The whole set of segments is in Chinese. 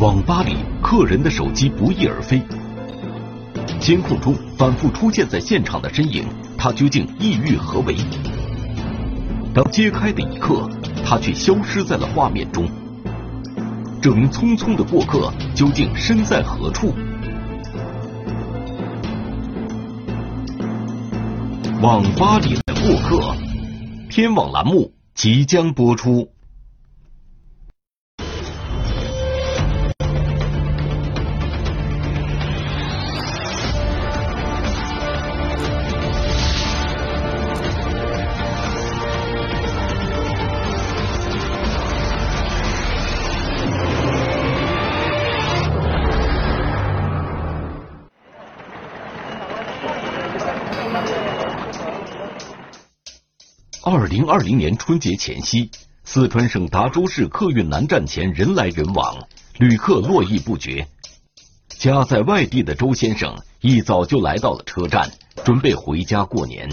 网吧里客人的手机不翼而飞，监控中反复出现在现场的身影，他究竟意欲何为？当揭开的一刻，他却消失在了画面中。这名匆匆的过客究竟身在何处？网吧里的过客，天网栏目即将播出。二零二零年春节前夕，四川省达州市客运南站前人来人往，旅客络绎不绝。家在外地的周先生一早就来到了车站，准备回家过年。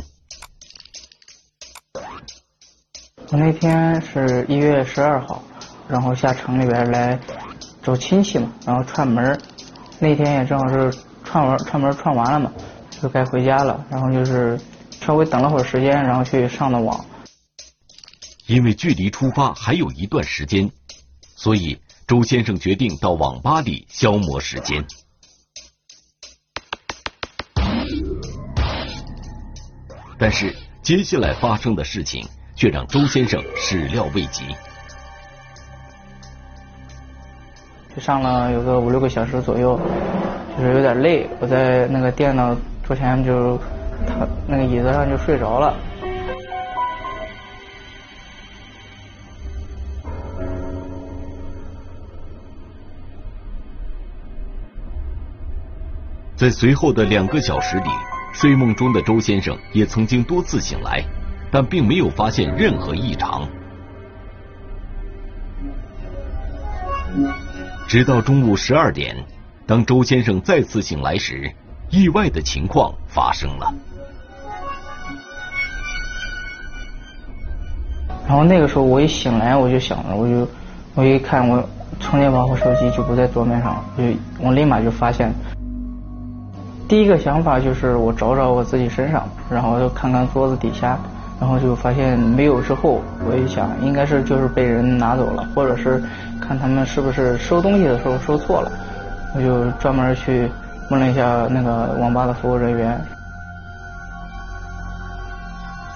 我那天是一月十二号，然后下城里边来找亲戚嘛，然后串门。那天也正好是串完串门串完了嘛，就该回家了。然后就是稍微等了会儿时间，然后去上的网。因为距离出发还有一段时间，所以周先生决定到网吧里消磨时间。但是接下来发生的事情却让周先生始料未及。就上了有个五六个小时左右，就是有点累，我在那个电脑桌前就他那个椅子上就睡着了。在随后的两个小时里，睡梦中的周先生也曾经多次醒来，但并没有发现任何异常。直到中午十二点，当周先生再次醒来时，意外的情况发生了。然后那个时候我一醒来，我就想着，我就我一看，我充电宝和手机就不在桌面上，我就我立马就发现。第一个想法就是我找找我自己身上，然后就看看桌子底下，然后就发现没有。之后我一想，应该是就是被人拿走了，或者是看他们是不是收东西的时候收错了。我就专门去问了一下那个网吧的服务人员。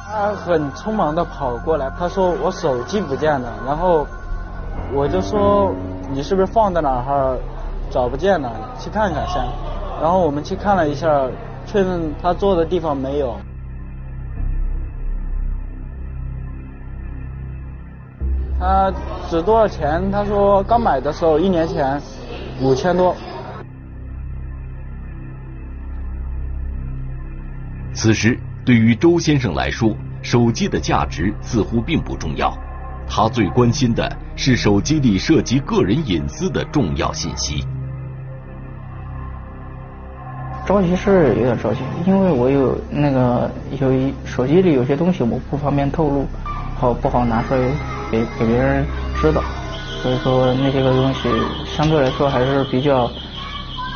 他很匆忙的跑过来，他说我手机不见了，然后我就说你是不是放在哪儿找不见了，去看看先。然后我们去看了一下，确认他坐的地方没有。他值多少钱？他说刚买的时候一年前五千多。此时对于周先生来说，手机的价值似乎并不重要，他最关心的是手机里涉及个人隐私的重要信息。着急是有点着急，因为我有那个有一手机里有些东西我不方便透露，好不好拿出来给给别人知道，所以说那些个东西相对来说还是比较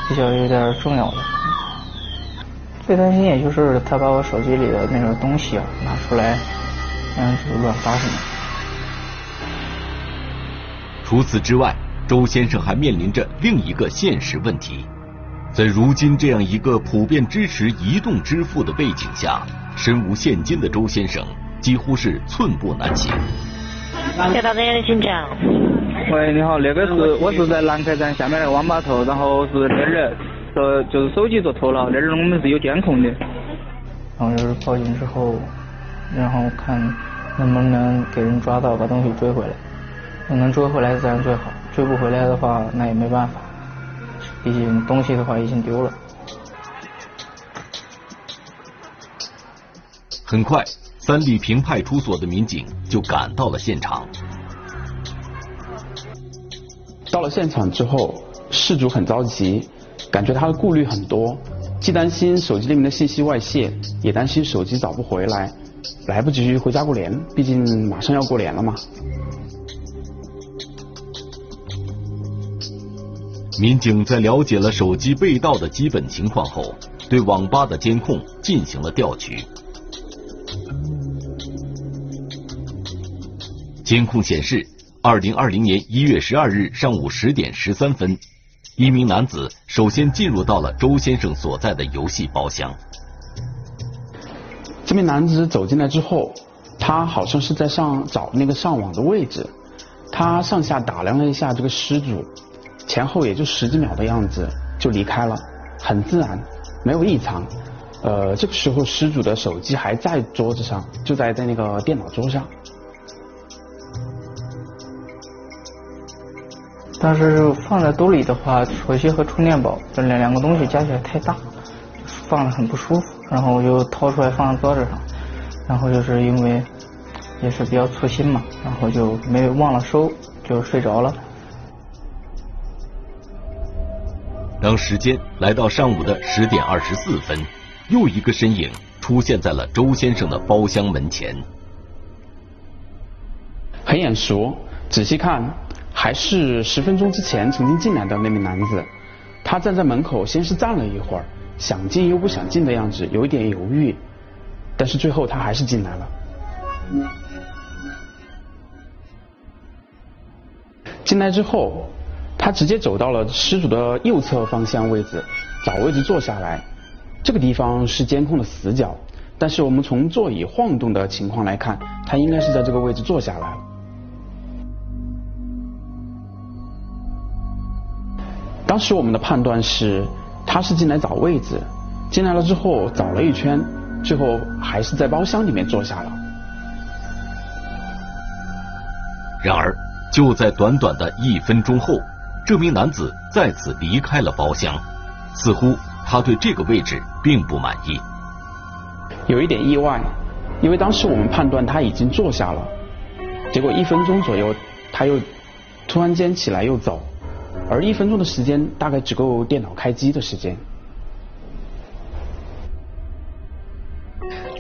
比较有点重要的。最担心也就是他把我手机里的那个东西啊拿出来，嗯，乱发什么。除此之外，周先生还面临着另一个现实问题。在如今这样一个普遍支持移动支付的背景下，身无现金的周先生几乎是寸步难行。接到这里，请讲。喂，你好，那个是我是在南开站下面那个网吧头，然后是那儿说就是手机做偷了，那儿我们是有监控的。然后就是报警之后，然后看能不能给人抓到，把东西追回来。能追回来自然最好，追不回来的话，那也没办法。毕竟东西的话已经丢了。很快，三里坪派出所的民警就赶到了现场。到了现场之后，事主很着急，感觉他的顾虑很多，既担心手机里面的信息外泄，也担心手机找不回来，来不及回家过年，毕竟马上要过年了嘛。民警在了解了手机被盗的基本情况后，对网吧的监控进行了调取。监控显示，二零二零年一月十二日上午十点十三分，一名男子首先进入到了周先生所在的游戏包厢。这名男子走进来之后，他好像是在上找那个上网的位置，他上下打量了一下这个失主。前后也就十几秒的样子就离开了，很自然，没有异常。呃，这个时候失主的手机还在桌子上，就在在那个电脑桌上。当时放在兜里的话，手机和充电宝这两两个东西加起来太大，放着很不舒服。然后我就掏出来放在桌子上，然后就是因为也是比较粗心嘛，然后就没忘了收，就睡着了。当时间来到上午的十点二十四分，又一个身影出现在了周先生的包厢门前。很眼熟，仔细看，还是十分钟之前曾经进来的那名男子。他站在门口，先是站了一会儿，想进又不想进的样子，有一点犹豫。但是最后他还是进来了。进来之后。他直接走到了失主的右侧方向位置，找位置坐下来。这个地方是监控的死角，但是我们从座椅晃动的情况来看，他应该是在这个位置坐下来了。当时我们的判断是，他是进来找位置，进来了之后找了一圈，最后还是在包厢里面坐下了。然而，就在短短的一分钟后。这名男子再次离开了包厢，似乎他对这个位置并不满意。有一点意外，因为当时我们判断他已经坐下了，结果一分钟左右他又突然间起来又走，而一分钟的时间大概只够电脑开机的时间。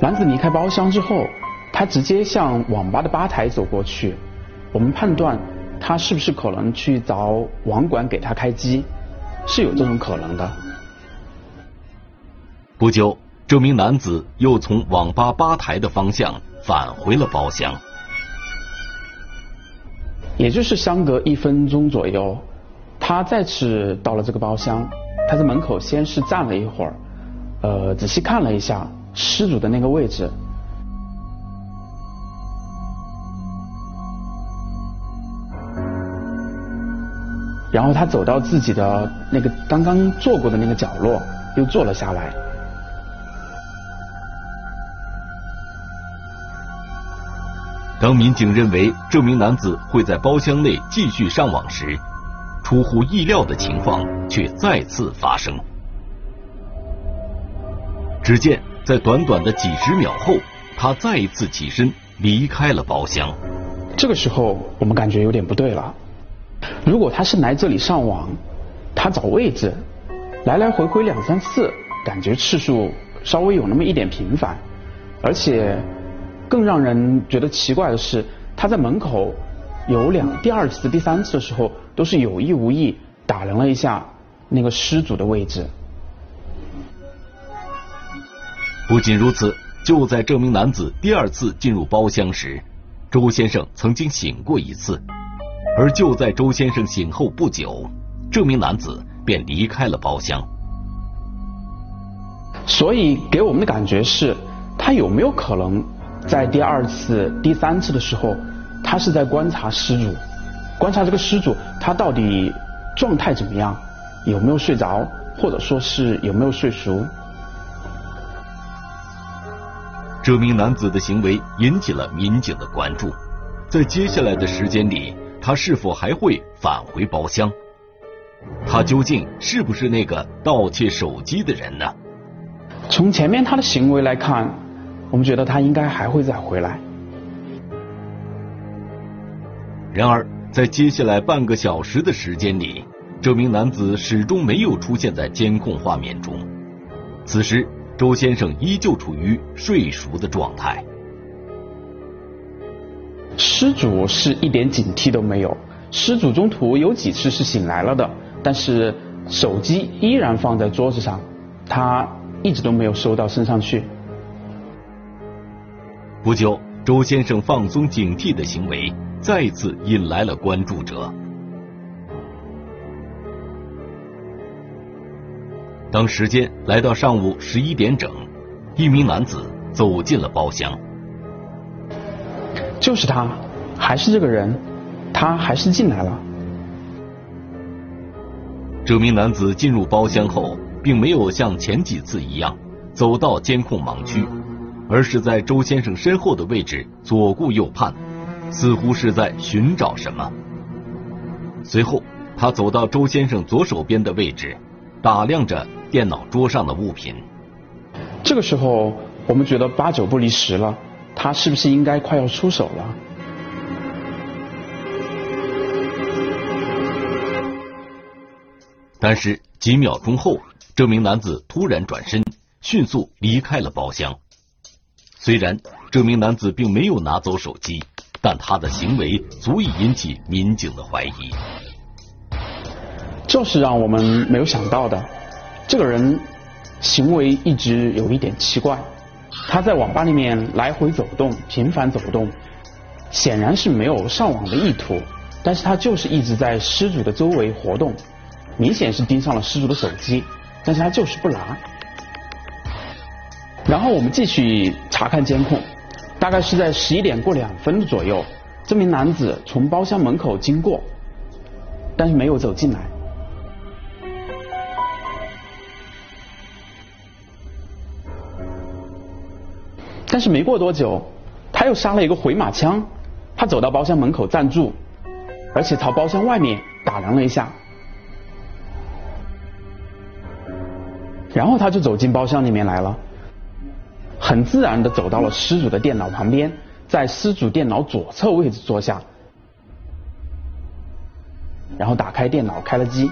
男子离开包厢之后，他直接向网吧的吧台走过去，我们判断。他是不是可能去找网管给他开机？是有这种可能的。不久，这名男子又从网吧吧台的方向返回了包厢。也就是相隔一分钟左右，他再次到了这个包厢。他在门口先是站了一会儿，呃，仔细看了一下失主的那个位置。然后他走到自己的那个刚刚坐过的那个角落，又坐了下来。当民警认为这名男子会在包厢内继续上网时，出乎意料的情况却再次发生。只见在短短的几十秒后，他再一次起身离开了包厢。这个时候，我们感觉有点不对了。如果他是来这里上网，他找位置，来来回回两三次，感觉次数稍微有那么一点频繁，而且更让人觉得奇怪的是，他在门口有两第二次、第三次的时候，都是有意无意打量了一下那个失主的位置。不仅如此，就在这名男子第二次进入包厢时，周先生曾经醒过一次。而就在周先生醒后不久，这名男子便离开了包厢。所以给我们的感觉是，他有没有可能在第二次、第三次的时候，他是在观察失主，观察这个失主他到底状态怎么样，有没有睡着，或者说是有没有睡熟？这名男子的行为引起了民警的关注，在接下来的时间里。他是否还会返回包厢？他究竟是不是那个盗窃手机的人呢？从前面他的行为来看，我们觉得他应该还会再回来。然而，在接下来半个小时的时间里，这名男子始终没有出现在监控画面中。此时，周先生依旧处于睡熟的状态。失主是一点警惕都没有，失主中途有几次是醒来了的，但是手机依然放在桌子上，他一直都没有收到身上去。不久，周先生放松警惕的行为再次引来了关注者。当时间来到上午十一点整，一名男子走进了包厢。就是他，还是这个人，他还是进来了。这名男子进入包厢后，并没有像前几次一样走到监控盲区，而是在周先生身后的位置左顾右盼，似乎是在寻找什么。随后，他走到周先生左手边的位置，打量着。电脑桌上的物品。这个时候，我们觉得八九不离十了，他是不是应该快要出手了？但是几秒钟后，这名男子突然转身，迅速离开了包厢。虽然这名男子并没有拿走手机，但他的行为足以引起民警的怀疑。这是让我们没有想到的。这个人行为一直有一点奇怪，他在网吧里面来回走动，频繁走动，显然是没有上网的意图，但是他就是一直在失主的周围活动，明显是盯上了失主的手机，但是他就是不拿。然后我们继续查看监控，大概是在十一点过两分左右，这名男子从包厢门口经过，但是没有走进来。但是没过多久，他又杀了一个回马枪，他走到包厢门口站住，而且朝包厢外面打量了一下，然后他就走进包厢里面来了，很自然的走到了失主的电脑旁边，在失主电脑左侧位置坐下，然后打开电脑开了机，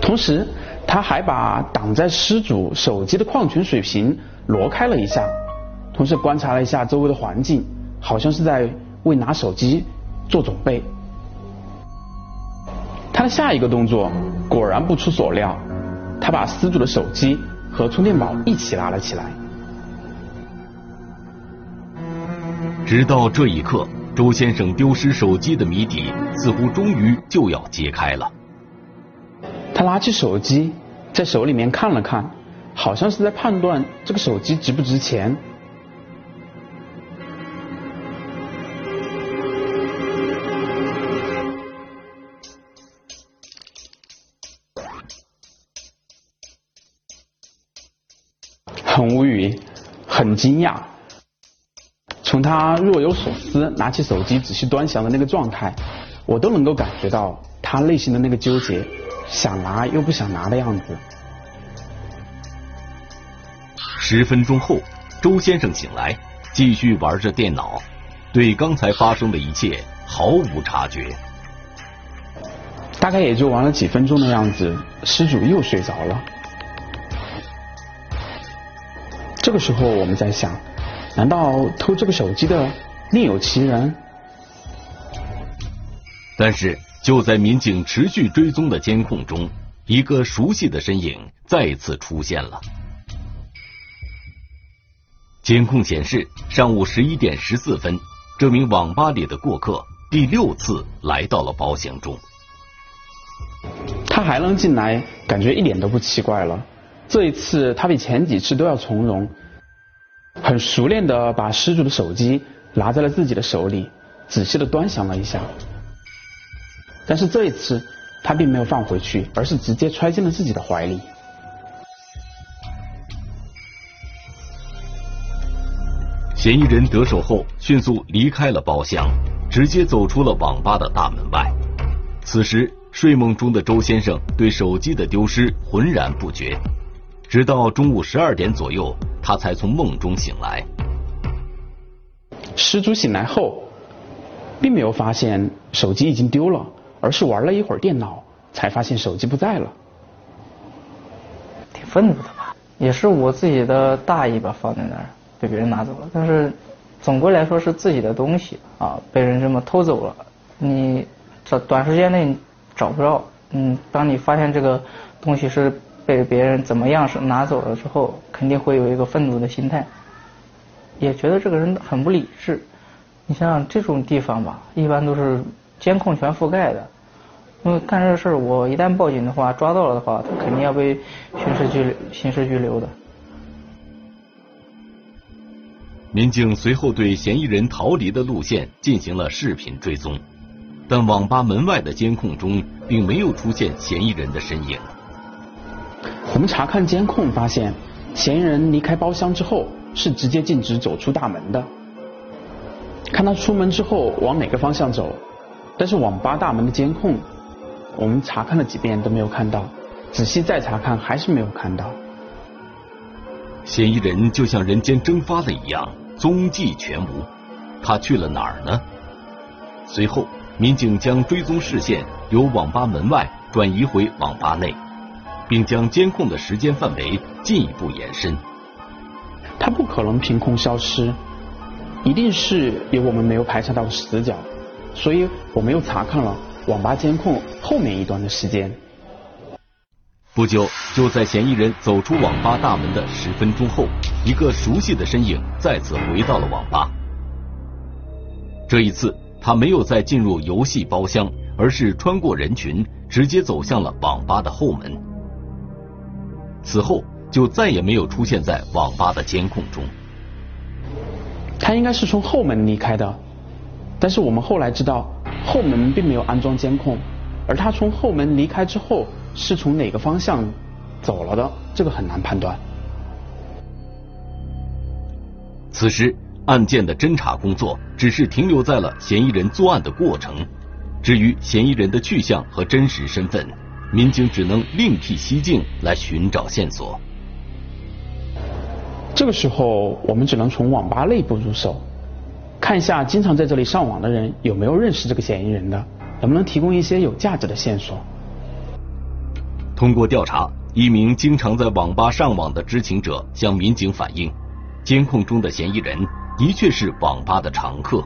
同时他还把挡在失主手机的矿泉水瓶。挪开了一下，同时观察了一下周围的环境，好像是在为拿手机做准备。他的下一个动作果然不出所料，他把失主的手机和充电宝一起拿了起来。直到这一刻，周先生丢失手机的谜底似乎终于就要揭开了。他拿起手机，在手里面看了看。好像是在判断这个手机值不值钱。很无语，很惊讶。从他若有所思，拿起手机仔细端详的那个状态，我都能够感觉到他内心的那个纠结，想拿又不想拿的样子。十分钟后，周先生醒来，继续玩着电脑，对刚才发生的一切毫无察觉。大概也就玩了几分钟的样子，失主又睡着了。这个时候，我们在想，难道偷这个手机的另有其人？但是，就在民警持续追踪的监控中，一个熟悉的身影再次出现了。监控显示，上午十一点十四分，这名网吧里的过客第六次来到了包厢中。他还能进来，感觉一点都不奇怪了。这一次，他比前几次都要从容，很熟练的把失主的手机拿在了自己的手里，仔细的端详了一下。但是这一次，他并没有放回去，而是直接揣进了自己的怀里。嫌疑人得手后，迅速离开了包厢，直接走出了网吧的大门外。此时，睡梦中的周先生对手机的丢失浑然不觉，直到中午十二点左右，他才从梦中醒来。失主醒来后，并没有发现手机已经丢了，而是玩了一会儿电脑，才发现手机不在了。挺愤怒的吧？也是我自己的大意吧，放在那儿。被别人拿走了，但是总归来说是自己的东西啊，被人这么偷走了，你这短时间内找不着。嗯，当你发现这个东西是被别人怎么样是拿走了之后，肯定会有一个愤怒的心态，也觉得这个人很不理智。你想想这种地方吧，一般都是监控全覆盖的。因为干这事儿，我一旦报警的话，抓到了的话，他肯定要被刑事拘留刑事拘留的。民警随后对嫌疑人逃离的路线进行了视频追踪，但网吧门外的监控中并没有出现嫌疑人的身影。我们查看监控发现，嫌疑人离开包厢之后是直接径直走出大门的。看他出门之后往哪个方向走，但是网吧大门的监控。我们查看了几遍都没有看到，仔细再查看还是没有看到。嫌疑人就像人间蒸发了一样，踪迹全无。他去了哪儿呢？随后，民警将追踪视线由网吧门外转移回网吧内，并将监控的时间范围进一步延伸。他不可能凭空消失，一定是有我们没有排查到的死角，所以我们又查看了。网吧监控后面一段的时间，不久就在嫌疑人走出网吧大门的十分钟后，一个熟悉的身影再次回到了网吧。这一次，他没有再进入游戏包厢，而是穿过人群，直接走向了网吧的后门。此后就再也没有出现在网吧的监控中。他应该是从后门离开的，但是我们后来知道。后门并没有安装监控，而他从后门离开之后是从哪个方向走了的，这个很难判断。此时案件的侦查工作只是停留在了嫌疑人作案的过程，至于嫌疑人的去向和真实身份，民警只能另辟蹊径来寻找线索。这个时候，我们只能从网吧内部入手。看一下经常在这里上网的人有没有认识这个嫌疑人的，能不能提供一些有价值的线索？通过调查，一名经常在网吧上网的知情者向民警反映，监控中的嫌疑人的确是网吧的常客。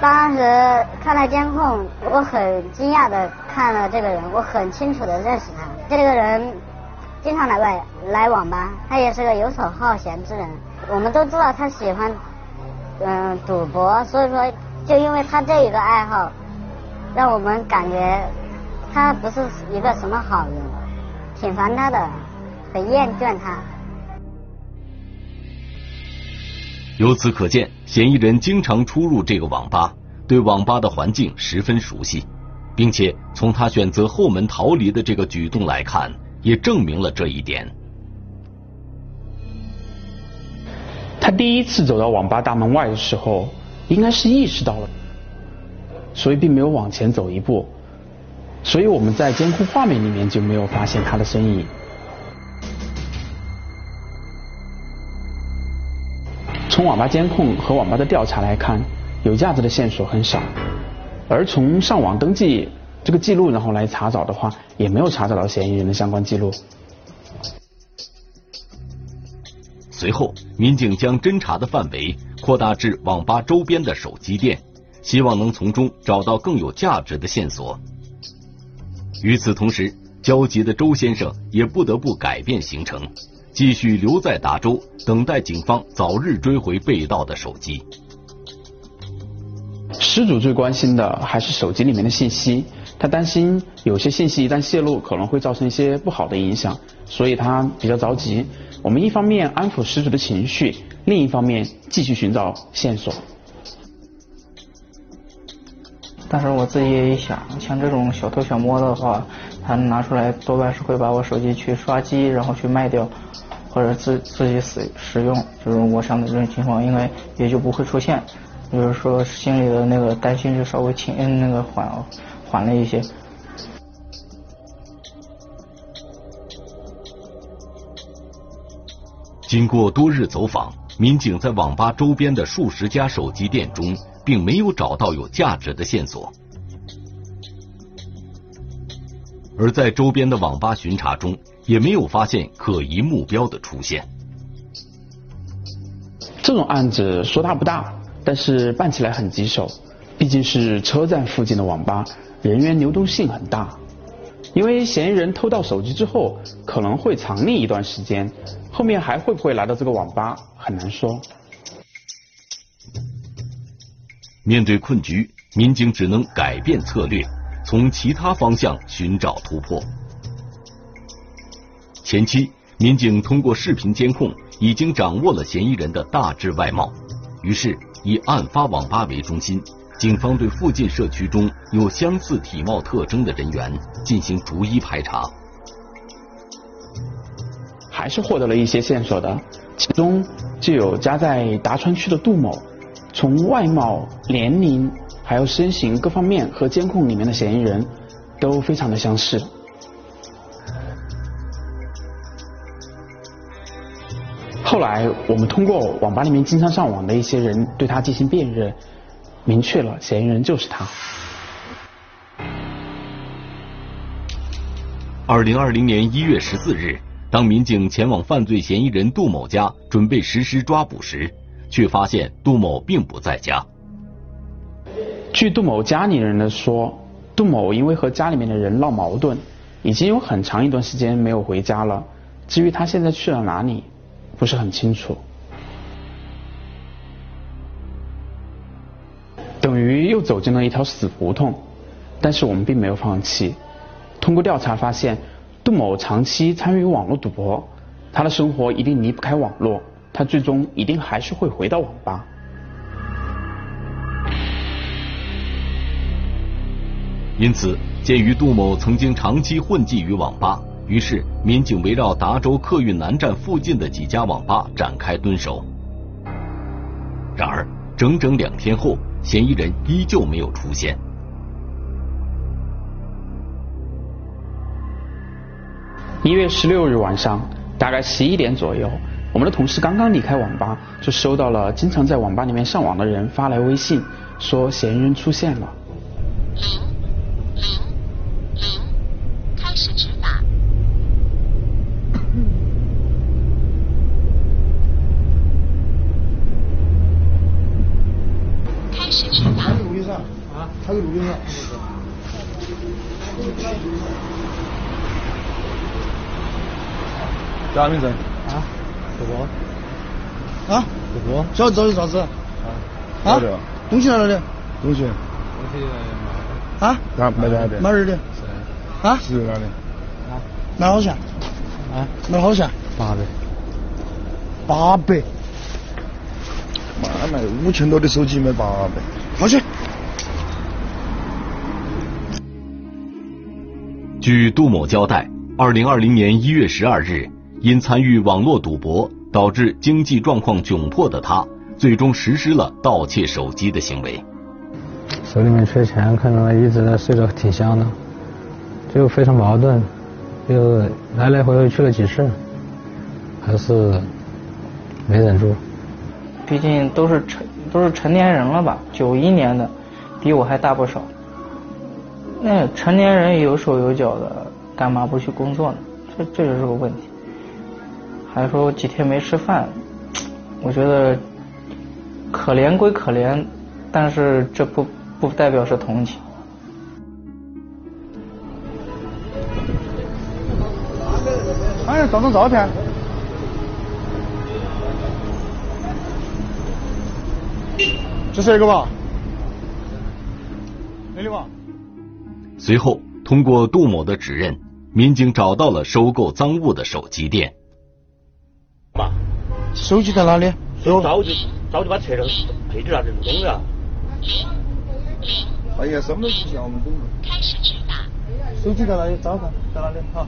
当时看了监控，我很惊讶的看了这个人，我很清楚的认识他。这个人经常来外来网吧，他也是个游手好闲之人。我们都知道他喜欢。嗯，赌博，所以说就因为他这一个爱好，让我们感觉他不是一个什么好人，挺烦他的，很厌倦他。由此可见，嫌疑人经常出入这个网吧，对网吧的环境十分熟悉，并且从他选择后门逃离的这个举动来看，也证明了这一点。他第一次走到网吧大门外的时候，应该是意识到了，所以并没有往前走一步，所以我们在监控画面里面就没有发现他的身影。从网吧监控和网吧的调查来看，有价值的线索很少，而从上网登记这个记录然后来查找的话，也没有查找到嫌疑人的相关记录。随后，民警将侦查的范围扩大至网吧周边的手机店，希望能从中找到更有价值的线索。与此同时，焦急的周先生也不得不改变行程，继续留在达州，等待警方早日追回被盗的手机。失主最关心的还是手机里面的信息，他担心有些信息一旦泄露，可能会造成一些不好的影响，所以他比较着急。我们一方面安抚失主的情绪，另一方面继续寻找线索。但是我自己也一想，像这种小偷小摸的话，他拿出来多半是会把我手机去刷机，然后去卖掉，或者自自己使使用。就是我想的这种情况，应该也就不会出现。就是说心里的那个担心就稍微轻，那个缓缓了一些。经过多日走访，民警在网吧周边的数十家手机店中，并没有找到有价值的线索。而在周边的网吧巡查中，也没有发现可疑目标的出现。这种案子说大不大，但是办起来很棘手。毕竟是车站附近的网吧，人员流动性很大。因为嫌疑人偷到手机之后，可能会藏匿一段时间，后面还会不会来到这个网吧，很难说。面对困局，民警只能改变策略，从其他方向寻找突破。前期，民警通过视频监控已经掌握了嫌疑人的大致外貌，于是以案发网吧为中心。警方对附近社区中有相似体貌特征的人员进行逐一排查，还是获得了一些线索的，其中就有家在达川区的杜某，从外貌、年龄还有身形各方面和监控里面的嫌疑人都非常的相似。后来我们通过网吧里面经常上网的一些人对他进行辨认。明确了，嫌疑人就是他。二零二零年一月十四日，当民警前往犯罪嫌疑人杜某家准备实施抓捕时，却发现杜某并不在家。据杜某家里人的说，杜某因为和家里面的人闹矛盾，已经有很长一段时间没有回家了。至于他现在去了哪里，不是很清楚。等于又走进了一条死胡同，但是我们并没有放弃。通过调查发现，杜某长期参与网络赌博，他的生活一定离不开网络，他最终一定还是会回到网吧。因此，鉴于杜某曾经长期混迹于网吧，于是民警围绕达州客运南站附近的几家网吧展开蹲守。然而，整整两天后。嫌疑人依旧没有出现。一月十六日晚上，大概十一点左右，我们的同事刚刚离开网吧，就收到了经常在网吧里面上网的人发来微信，说嫌疑人出现了。他是录音了。叫啥名字？啊？不播。啊？不播。晓得找的啥子？啊？啊？东西在哪里？东西。东西啊？哪？买哪的？哪儿的？啊？是哪里？啊？买好钱？啊？买好钱？八百。八百。妈卖五千多的手机卖八百，好去。据杜某交代，二零二零年一月十二日，因参与网络赌博导致经济状况窘迫的他，最终实施了盗窃手机的行为。手里面缺钱，可能一直在睡得挺香的，就非常矛盾，就来来回回去了几次，还是没忍住。毕竟都是成都是成年人了吧，九一年的，比我还大不少。那成年人有手有脚的，干嘛不去工作呢？这这就是个问题。还说几天没吃饭，我觉得可怜归可怜，但是这不不代表是同情。哎，找张照片。这是一个吧？那里吧？随后，通过杜某的指认，民警找到了收购赃物的手机店。爸，手机在哪里？早就早就把车上配置啥子弄了。哎呀，什么事情我们懂。开始直达。手机在哪里？找他，在哪里？好。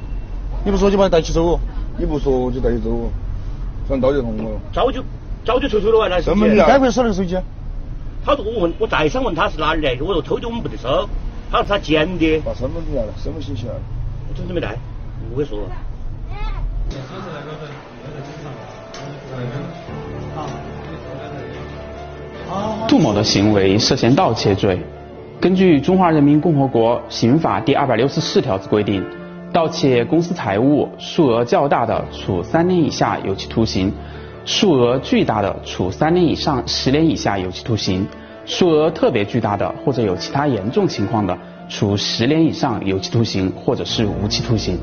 你不说就把你带起走哦。你不说我就带起走哦。算盗窃同谋。早就早就抽抽了完了。什么？你该不会收那个手机？他说我问，我再三问他是哪里来的，我说偷的，我们不得收。他说他捡的。把身份证来了，身份信息来了。我真的没带，不会说。杜某的行为涉嫌盗窃罪。根据《中华人民共和国刑法》第二百六十四条之规定，盗窃公司财物数额较大的，处三年以下有期徒刑；数额巨大的，处三年以上十年以下有期徒刑。数额特别巨大的或者有其他严重情况的，处十年以上有期徒刑或者是无期徒刑。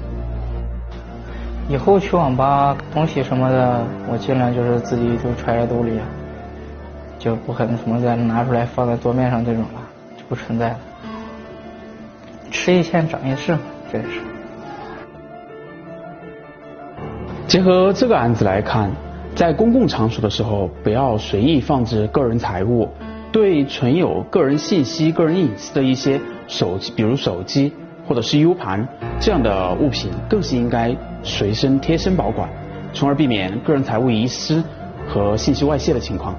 以后去网吧东西什么的，我尽量就是自己就揣在兜里，就不可能什么再拿出来放在桌面上这种了，就不存在了。吃一堑长一智，这也是。结合这个案子来看，在公共场所的时候，不要随意放置个人财物。对存有个人信息、个人隐私的一些手机，比如手机或者是 U 盘这样的物品，更是应该随身贴身保管，从而避免个人财物遗失和信息外泄的情况。